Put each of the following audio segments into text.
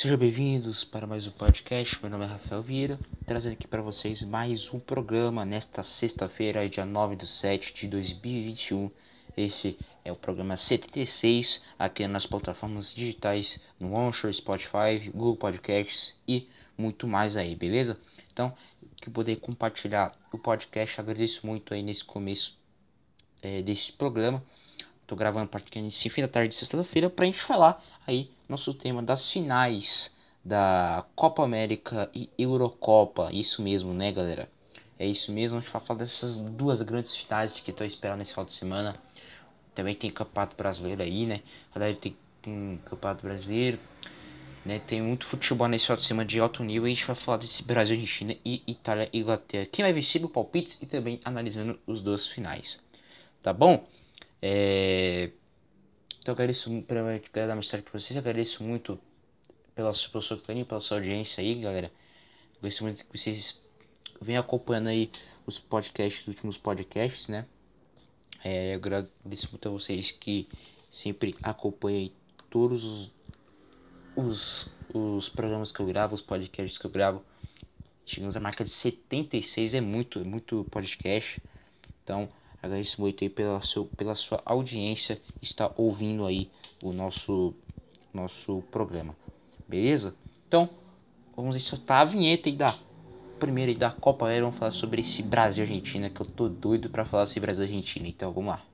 Sejam bem-vindos para mais um podcast. Meu nome é Rafael Vieira, trazendo aqui para vocês mais um programa nesta sexta-feira, dia 9 de 7 de 2021. Esse é o programa 76 aqui nas plataformas digitais no Anchor, Spotify, Google Podcasts e muito mais aí, beleza? Então, que poder compartilhar o podcast, agradeço muito aí nesse começo é, desse programa. Tô gravando praticamente fim da tarde de sexta-feira para a gente falar aí nosso tema das finais da Copa América e Eurocopa. Isso mesmo, né, galera? É isso mesmo. A gente vai falar dessas duas grandes finais que estou esperando nesse final de semana. Também tem Campeonato Brasileiro aí, né? Verdade, tem, tem Campeonato Brasileiro. Né, tem muito futebol nesse final de semana de alto nível e a gente vai falar desse Brasil, Argentina e Itália e Inglaterra. Quem vai vencer o palpites e também analisando os dois finais. Tá bom? É... Então agradeço, primeiramente, quero dar uma mensagem para vocês, agradeço muito pela, pelo seu carinho, pela sua audiência aí, galera. Gosto muito que vocês venham acompanhando aí os podcasts, os últimos podcasts, né? É, agradeço muito a vocês que sempre acompanham todos os, os, os programas que eu gravo, os podcasts que eu gravo. Chegamos à marca de 76, é muito, é muito podcast. Então, Agradeço muito aí pela, seu, pela sua audiência estar ouvindo aí o nosso, nosso programa. Beleza? Então, vamos soltar a vinheta aí da primeira aí da Copa Aérea. Vamos falar sobre esse Brasil-Argentina que eu tô doido para falar sobre Brasil-Argentina. Então, vamos lá.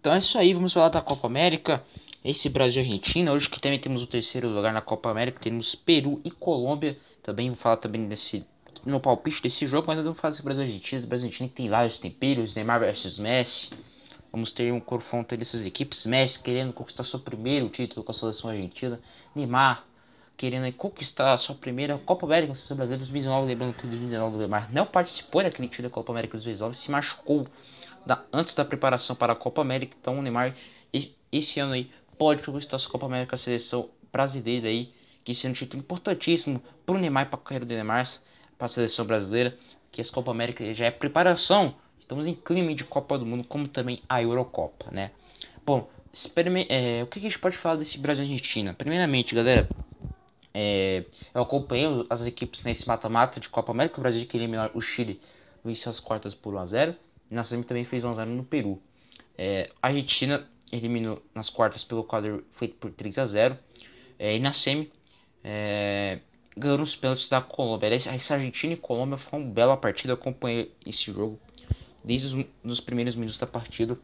Então é isso aí, vamos falar da Copa América. Esse Brasil Argentina, hoje que também temos o terceiro lugar na Copa América, temos Peru e Colômbia. Também vou falar também desse no palpite desse jogo, mas eu falar sobre Brasil Argentina. O Brasil Argentina tem vários temperos, Neymar versus Messi. Vamos ter um confronto dessas equipes. Messi querendo conquistar seu primeiro título com a seleção argentina. Neymar querendo conquistar sua primeira Copa América com a seleção brasileira 2019. Lembrando que em 2019 o Neymar não participou daquele título da Copa América 2019, se machucou da, antes da preparação para a Copa América. Então o Neymar esse ano aí pode conquistar a Copa América a seleção brasileira aí, que sendo um título importantíssimo para o Neymar para a carreira do Neymar, para a seleção brasileira, que a Copa América já é preparação. Estamos em clima de Copa do Mundo, como também a Eurocopa, né? Bom, é, o que a gente pode falar desse Brasil Argentina? Primeiramente, galera, é, eu acompanhei as equipes nesse mata-mata de Copa América. O Brasil que eliminar o Chile venceu as quartas por 1 a 0 na semi também fez 1x0 no Peru. É, a Argentina eliminou nas quartas pelo quadro feito por 3 x 0 é, e na semi é, ganhou nos pênaltis da Colômbia. Essa Argentina e Colômbia foi uma bela partida. Eu acompanhei esse jogo desde os, primeiros minutos da partida.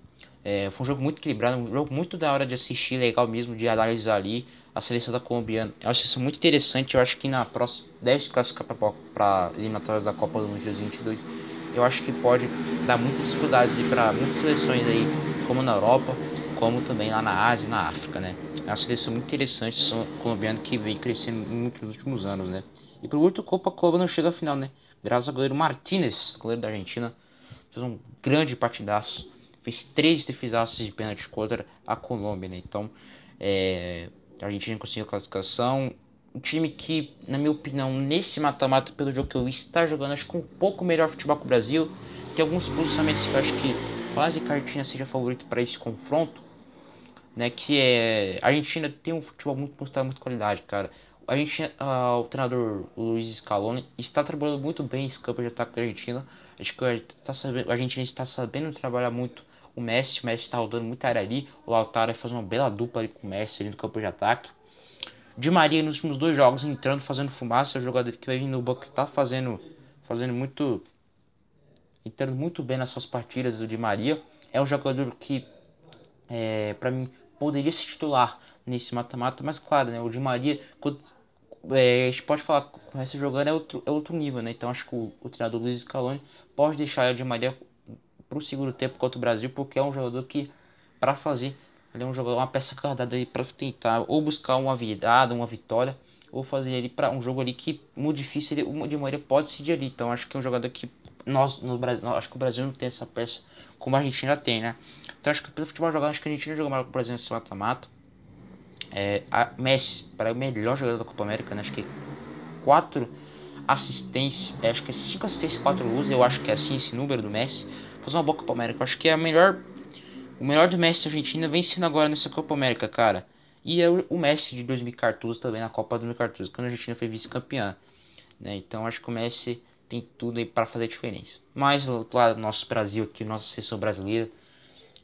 É, foi um jogo muito equilibrado, um jogo muito da hora de assistir, legal mesmo de analisar ali a seleção da colombiana. Eu acho isso muito interessante. Eu acho que na próxima deve se classificar para as eliminatórias da Copa do Mundo 2022 eu acho que pode dar muitas dificuldades para muitas seleções aí, como na Europa, como também lá na Ásia e na África, né? É uma seleção muito interessante, são colombiano que vem crescendo muito nos últimos anos, né? E por último, Copa Colômbia não chega à final, né? Graças ao goleiro Martinez, goleiro da Argentina, fez um grande partidaço, fez três defesaços de pênalti contra a Colômbia, né? Então, é, a Argentina conseguiu a classificação, um time que, na minha opinião, nesse mata-mata, pelo jogo que eu está jogando acho que um pouco melhor futebol que o Brasil. Tem alguns posicionamentos que eu acho que quase que a Argentina seja favorito para esse confronto. Né, que é. A Argentina tem um futebol muito mostrado muita qualidade, cara. A Argentina, uh, o treinador Luiz Scaloni está trabalhando muito bem esse campo de ataque da Argentina. Acho que a, tá sabendo, a Argentina está sabendo trabalhar muito o Messi. O Messi está rodando muita área ali. O Lautaro fazer uma bela dupla ali com o Messi ali no campo de ataque. Di Maria nos últimos dois jogos entrando, fazendo fumaça, é o jogador que vir no banco que tá fazendo, fazendo muito, entrando muito bem nas suas partidas. O Di Maria é um jogador que, é, para mim, poderia se titular nesse mata-mata, mas claro, né, o Di Maria, quando, é, a gente pode falar que começa jogando é outro, é outro nível, né? Então acho que o, o treinador Luiz Scaloni pode deixar o Di Maria pro segundo tempo contra o Brasil, porque é um jogador que, para fazer ele é um jogador, uma peça guardada aí para tentar ou buscar uma virada, uma vitória ou fazer ele para um jogo ali que muito difícil, ele, de maneira pode decidir ali. Então acho que é um jogador que nós no Brasil, acho que o Brasil não tem essa peça como a Argentina tem, né? Então acho que pelo futebol jogado, acho que a Argentina jogou melhor com o Brasil nesse mata-mata. É, a Messi, para o melhor jogador da Copa América, né? Acho que quatro assistências, é, acho que é cinco assistências, quatro luzes, eu acho que é assim esse número do Messi. Fazer uma boa Copa América, acho que é a melhor o melhor do Messi da Argentina vem sendo agora nessa Copa América, cara. E é o Messi de 2014 também na Copa 2014, quando a Argentina foi vice-campeã. Né? Então acho que o Messi tem tudo aí para fazer diferença. Mas do outro lado, nosso Brasil aqui, nossa seleção brasileira.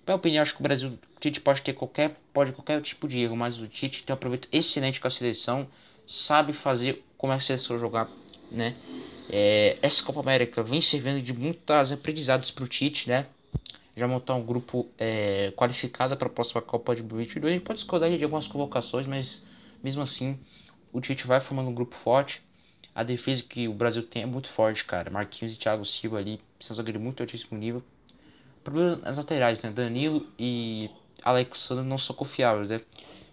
Na minha opinião, acho que o Brasil, o Tite pode ter qualquer, pode qualquer tipo de erro, mas o Tite tem um aproveito excelente com a seleção, sabe fazer como é a seleção jogar, né? É, essa Copa América vem servindo de muitos aprendizados para o Tite, né? Já montar um grupo é, qualificado para a próxima Copa de 2022. A gente pode discordar de algumas convocações, mas mesmo assim o Tite vai formando um grupo forte. A defesa que o Brasil tem é muito forte, cara. Marquinhos e Thiago Silva ali são zagueiros muito altíssimo nível. Problema nas laterais, né? Danilo e Alexandre não são confiáveis, né?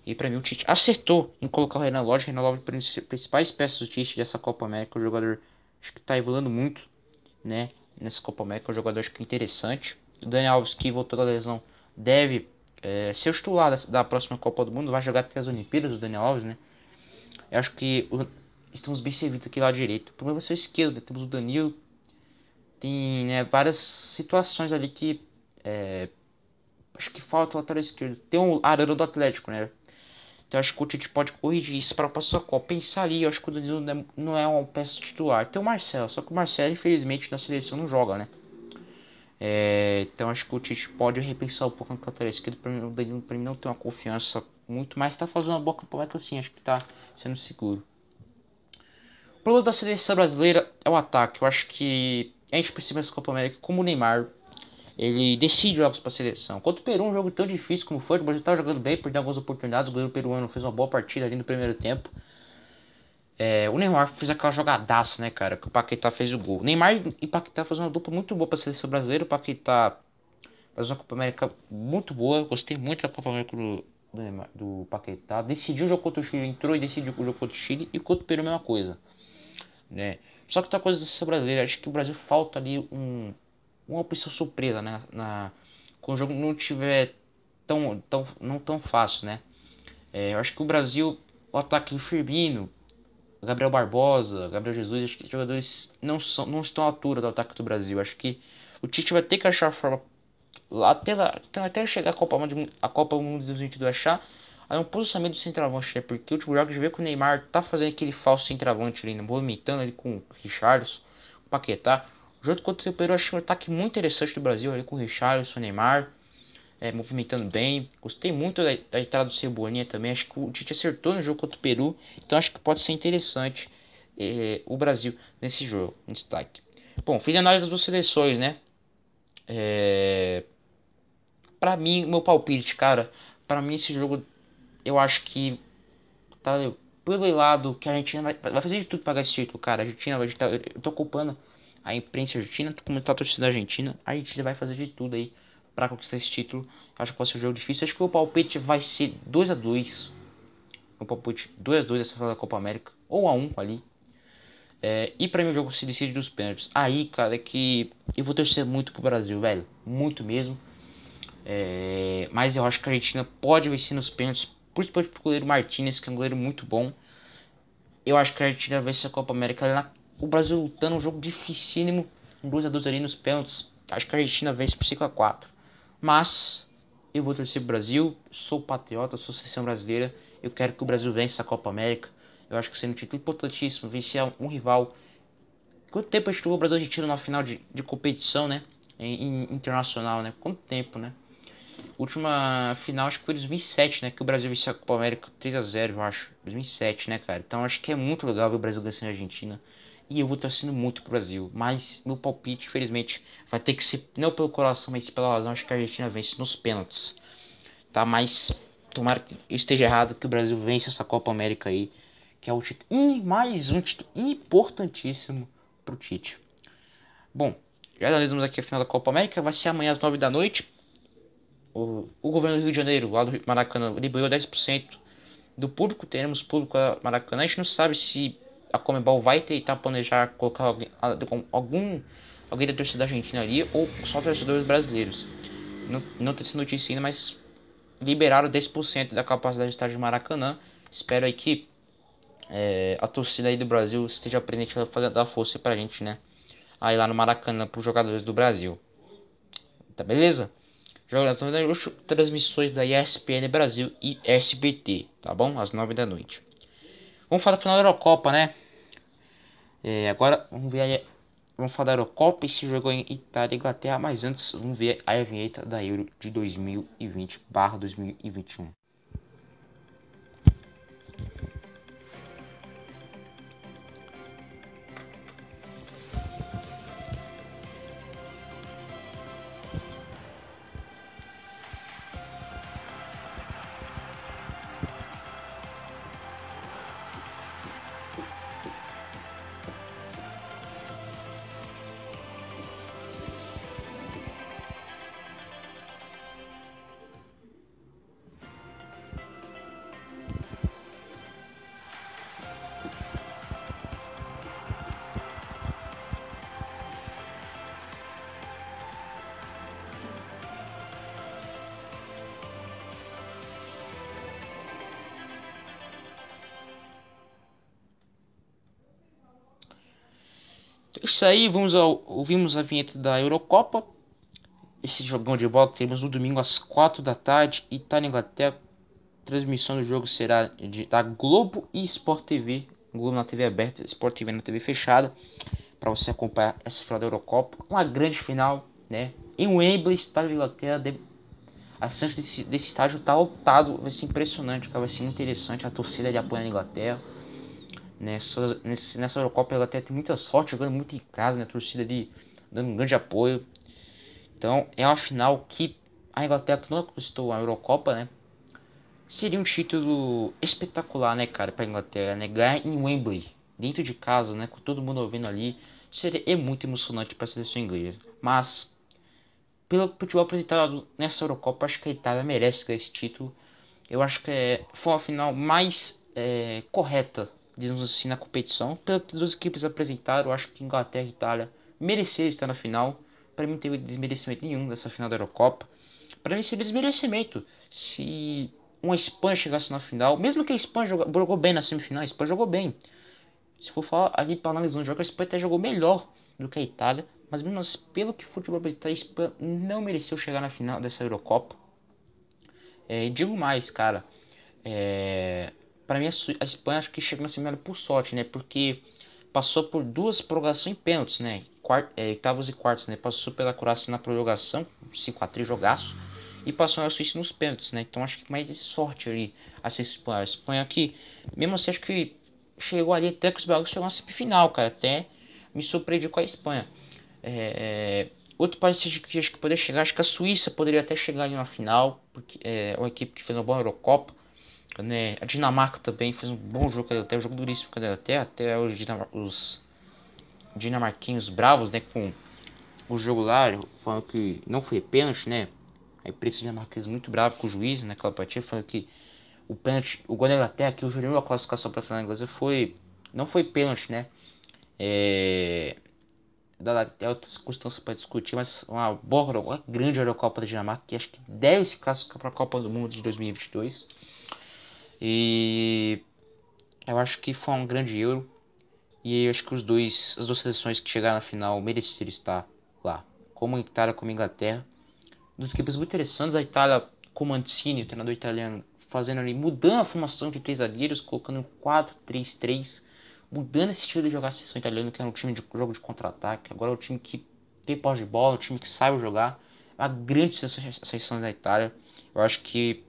E para mim o Tite acertou em colocar o Renan Lodge. Renan Lodge, principais peças do Tite dessa Copa América. O jogador acho que está evoluindo muito, né? Nessa Copa América, é um jogador acho que interessante. O Daniel Alves, que voltou da lesão, deve é, ser o titular da, da, próxima Copa do Mundo. Vai jogar até as Olimpíadas, o Daniel Alves, né? Eu acho que o, estamos bem servidos aqui lá direito. O problema vai ser o esquerdo. Né? Temos o Danilo. Tem né, várias situações ali que. É, acho que falta o lateral esquerdo. Tem um Arana do Atlético, né? Então acho que o Tite pode corrigir isso para a próxima Copa. Pensar ali, eu acho que o Danilo não é, é uma peça titular. Tem o Marcelo, só que o Marcelo, infelizmente, na seleção não joga, né? É, então acho que o Tite pode repensar um pouco no lateral esquerdo. Para mim, para mim não tem uma confiança muito, mas está fazendo uma boa campanha assim. Acho que está sendo seguro. O problema da seleção brasileira é o ataque. Eu acho que a gente precisa nessa Copa América como o Neymar. Ele decide jogos para a seleção. Contra o Peru, um jogo tão difícil como foi, o Brasil estava jogando bem, perdeu algumas oportunidades. O goleiro peruano fez uma boa partida ali no primeiro tempo. É, o Neymar fez aquela jogadaça, né, cara? Que o Paquetá fez o gol. O Neymar e Paquetá fazem uma dupla muito boa para a seleção brasileira. O Paquetá faz uma Copa América muito boa. Gostei muito da Copa América do, do, do Paquetá. Decidiu o jogo contra o Chile, entrou e decidiu o jogo contra o Chile. E contra o Peru a mesma coisa. Né? Só que outra coisa da seleção brasileira, acho que o Brasil falta ali um, uma opção surpresa, né? Na, quando o jogo não tiver tão, tão, não tão fácil, né? É, eu acho que o Brasil, o ataque do Firmino, Gabriel Barbosa, Gabriel Jesus, acho que os jogadores não, são, não estão à altura do ataque do Brasil. Acho que o Tite vai ter que achar a forma até, lá, até chegar a Copa, a Copa Mundo de 2022 achar aí um posicionamento do centroavante, né? Porque o último jogo já vê que o Neymar tá fazendo aquele falso centroavante ali, né? movimentando ali com o Richardson, o Paquetá. O jogo contra o Peru achei um ataque muito interessante do Brasil ali com o Richardson, o Neymar é, movimentando bem. Gostei muito da, da entrada do Cebolinha também. Acho que o Tite acertou no jogo contra o Peru. Então acho que pode ser interessante é, o Brasil nesse jogo, em destaque. Bom, fiz análise das duas seleções, né? É... Pra mim, meu palpite, cara. Pra mim, esse jogo, eu acho que. Tá pelo lado que a Argentina vai, vai fazer de tudo pra ganhar esse título, cara. A Argentina vai. Eu tô ocupando a imprensa argentina, tô comentando a torcida argentina. A Argentina vai fazer de tudo aí para conquistar esse título. Acho que pode ser um jogo difícil. Acho que o palpite vai ser 2 a 2 O palpite 2 a 2 essa final da Copa América. Ou a 1 ali. É, e para mim o jogo se decide dos pênaltis. Aí, cara, é que eu vou torcer muito pro Brasil, velho. Muito mesmo. É, mas eu acho que a Argentina pode vencer nos pênaltis. Principalmente pro goleiro Martinez, que é um goleiro muito bom. Eu acho que a Argentina vence a Copa América. O Brasil lutando um jogo dificílimo. Um 2x2 ali nos pênaltis. Acho que a Argentina vence por 5x4. Mas eu vou torcer pro Brasil, sou patriota, sou seleção brasileira. Eu quero que o Brasil vença a Copa América. Eu acho que sendo um título importantíssimo, vencer um rival. Quanto tempo a gente o Brasil Argentina na final de, de competição, né? Em, em, internacional, né? Quanto tempo, né? Última final acho que foi 2007, né? Que o Brasil venceu a Copa América 3 a 0 eu acho. 2007, né, cara? Então acho que é muito legal ver o Brasil vencendo a Argentina. E eu vou torcendo muito pro Brasil. Mas meu palpite, infelizmente, vai ter que ser não pelo coração, mas pela razão. Acho que a Argentina vence nos pênaltis. Tá? Mas tomara que eu esteja errado, que o Brasil vence essa Copa América aí. Que é o título. E mais um título importantíssimo pro Tite. Bom, já analisamos aqui a final da Copa América. Vai ser amanhã às 9 da noite. O, o governo do Rio de Janeiro, lá do Maracanã, liberou 10% do público, teremos público Maracanã. A gente não sabe se a Comebol vai tentar planejar colocar alguém, algum alguém da torcida argentina ali ou só torcedores brasileiros. Não, não tem essa notícia ainda, mas liberaram 10% da capacidade de estádio Maracanã. Espero aí que é, a torcida aí do Brasil esteja presente para dar força pra gente, né? Aí lá no Maracanã para os jogadores do Brasil. Tá beleza? Jogadores transmissões da ESPN Brasil e SBT, tá bom? Às 9 da noite. Vamos falar do final da Eurocopa, né? É, agora vamos ver aí, vamos falar da Eurocopa esse jogo em Itália e Inglaterra, mas antes vamos ver a vinheta da Euro de 2020/2021. Isso aí, vamos ao, ouvimos a vinheta da Eurocopa. Esse jogão de bola que temos no domingo às 4 da tarde. Itália e Inglaterra. Transmissão do jogo será de, da Globo e Sport TV. Globo na TV aberta, Sport TV na TV fechada. Para você acompanhar essa final da Eurocopa. Uma grande final, né? Em Wembley, estádio de Inglaterra. De, a chance desse, desse estádio tá lotado. Vai ser impressionante, Vai ser interessante. A torcida de apoio na Inglaterra. Nessa, nessa Eurocopa ela até tem muita sorte, jogando muito em casa, né? A torcida ali dando um grande apoio. Então é uma final que a Inglaterra que não conquistou a Eurocopa, né? Seria um título espetacular, né, cara, pra Inglaterra, né? Ganhar em Wembley, dentro de casa, né? Com todo mundo ouvindo ali. Seria é muito emocionante para a seleção inglesa. Mas, pelo futebol apresentado nessa Eurocopa, acho que a Itália merece esse título. Eu acho que é, foi a final mais é, correta digamos assim, na competição. Pelas duas equipes apresentaram, acho que Inglaterra e Itália mereceram estar na final. Para mim não teve desmerecimento nenhum dessa final da Eurocopa. Para mim seria desmerecimento se uma Espanha chegasse na final, mesmo que a Espanha jogou, jogou bem na semifinal, a Espanha jogou bem. Se for falar ali para analisar um jogo, a Espanha até jogou melhor do que a Itália, mas mesmo assim, pelo que futebol a Espanha não mereceu chegar na final dessa Eurocopa. É, digo mais, cara. É, para mim a Espanha acho que chegou na semifinal por sorte, né? Porque passou por duas prorrogações em pênaltis, né? Quart, é, oitavos e quartos, né? Passou pela Croácia na prorrogação, 5 a 3 jogaço, e passou na Suíça nos pênaltis, né? Então acho que mais sorte ali essa Espanha. A Espanha que, mesmo assim, acho que chegou ali até que os belgas chegou na semifinal, cara. Até me surpreendi com a Espanha. É, é, outro país que acho que poderia chegar, acho que a Suíça poderia até chegar ali na final, porque é uma equipe que fez uma boa Eurocopa né? A Dinamarca também fez um bom jogo até um jogo duríssimo com a até os, os dinamarquinhos bravos, né, com o jogo lá, falando que não foi pênalti, né? A imprensa dinamarquesa muito bravo com o juiz naquela partida, falando que o pênalti, o gol da Inglaterra que jurou a classificação para a final inglesa foi não foi pênalti, né? É, da até outras circunstâncias para discutir, mas uma boa, uma grande Eurocopa da Dinamarca que acho que deve se classificar para a Copa do Mundo de 2022. E eu acho que foi um grande euro. E acho que os dois, as duas seleções que chegaram na final mereceram estar lá. Como a Itália, como a Inglaterra. Dos equipes muito interessantes. A Itália, com Mancini, o treinador italiano, fazendo ali, mudando a formação de três zagueiros, colocando 4-3-3. Mudando esse estilo de jogar a seleção italiana, que era um time de jogo de contra-ataque. Agora é um time que tem pós de bola, um time que sabe jogar. É uma grande seleção da Itália. Eu acho que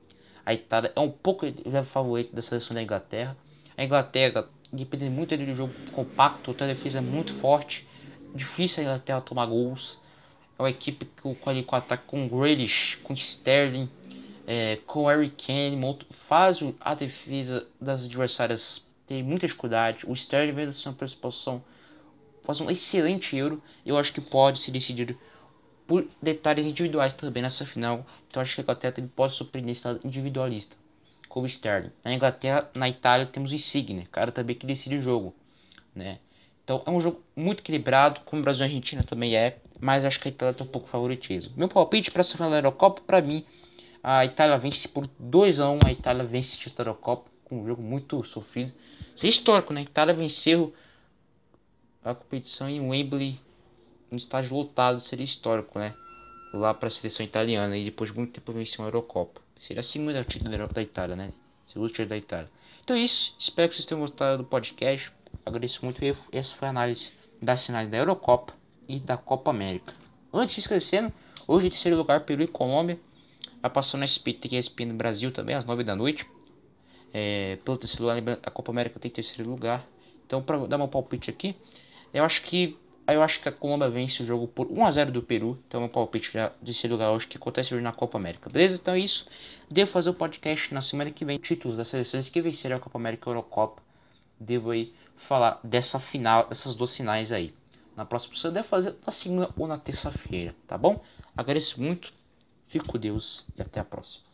a Itália é um pouco o favorito da seleção da Inglaterra. A Inglaterra depende muito um jogo compacto, a defesa é muito forte. Difícil a Inglaterra tomar gols. É uma equipe que com, com ataque com Grealish, com Sterling, é, com Harry Kane, faz a defesa das adversárias ter muita dificuldade. O Sterling vem da sua participação faz um excelente euro. Eu acho que pode se decidir por detalhes individuais também nessa final. Então acho que a Inglaterra pode surpreender esse individualista. ficou o Sterling. Na Inglaterra, na Itália temos o Insigne, cara também que decide o jogo, né? Então é um jogo muito equilibrado, como o Brasil e a Argentina também é, mas acho que a Itália tem um pouco favoritismo. Meu palpite para essa final da Eurocopa, para mim, a Itália vence por 2 a 1 a Itália vence o título da Eurocopa, com um jogo muito sofrido. Isso é histórico, né? A Itália venceu a competição em Wembley, um estádio lotado, seria histórico, né? Lá para a seleção italiana e depois de muito tempo venceu a Eurocopa. Seria a segunda título da Itália, né? Segundo título da Itália. Então é isso, espero que vocês tenham gostado do podcast. Agradeço muito. Essa foi a análise das finais da Eurocopa e da Copa América. Antes de esquecendo, hoje em terceiro lugar Peru e Colômbia. Vai passar no SPT e ESPN no Brasil também, às 9 da noite. É, pelo terceiro lugar, a Copa América tem terceiro lugar. Então, para dar meu palpite aqui, eu acho que eu acho que a Colômbia vence o jogo por 1 a 0 do Peru. Então, meu palpite de terceiro lugar hoje que acontece hoje na Copa América. Beleza? Então é isso. Devo fazer o podcast na semana que vem. Títulos das seleções que venceram a Copa América e a Eurocopa. Devo aí falar dessa final, dessas duas finais aí. Na próxima você deve fazer na segunda ou na terça-feira, tá bom? Agradeço muito, fico com Deus e até a próxima.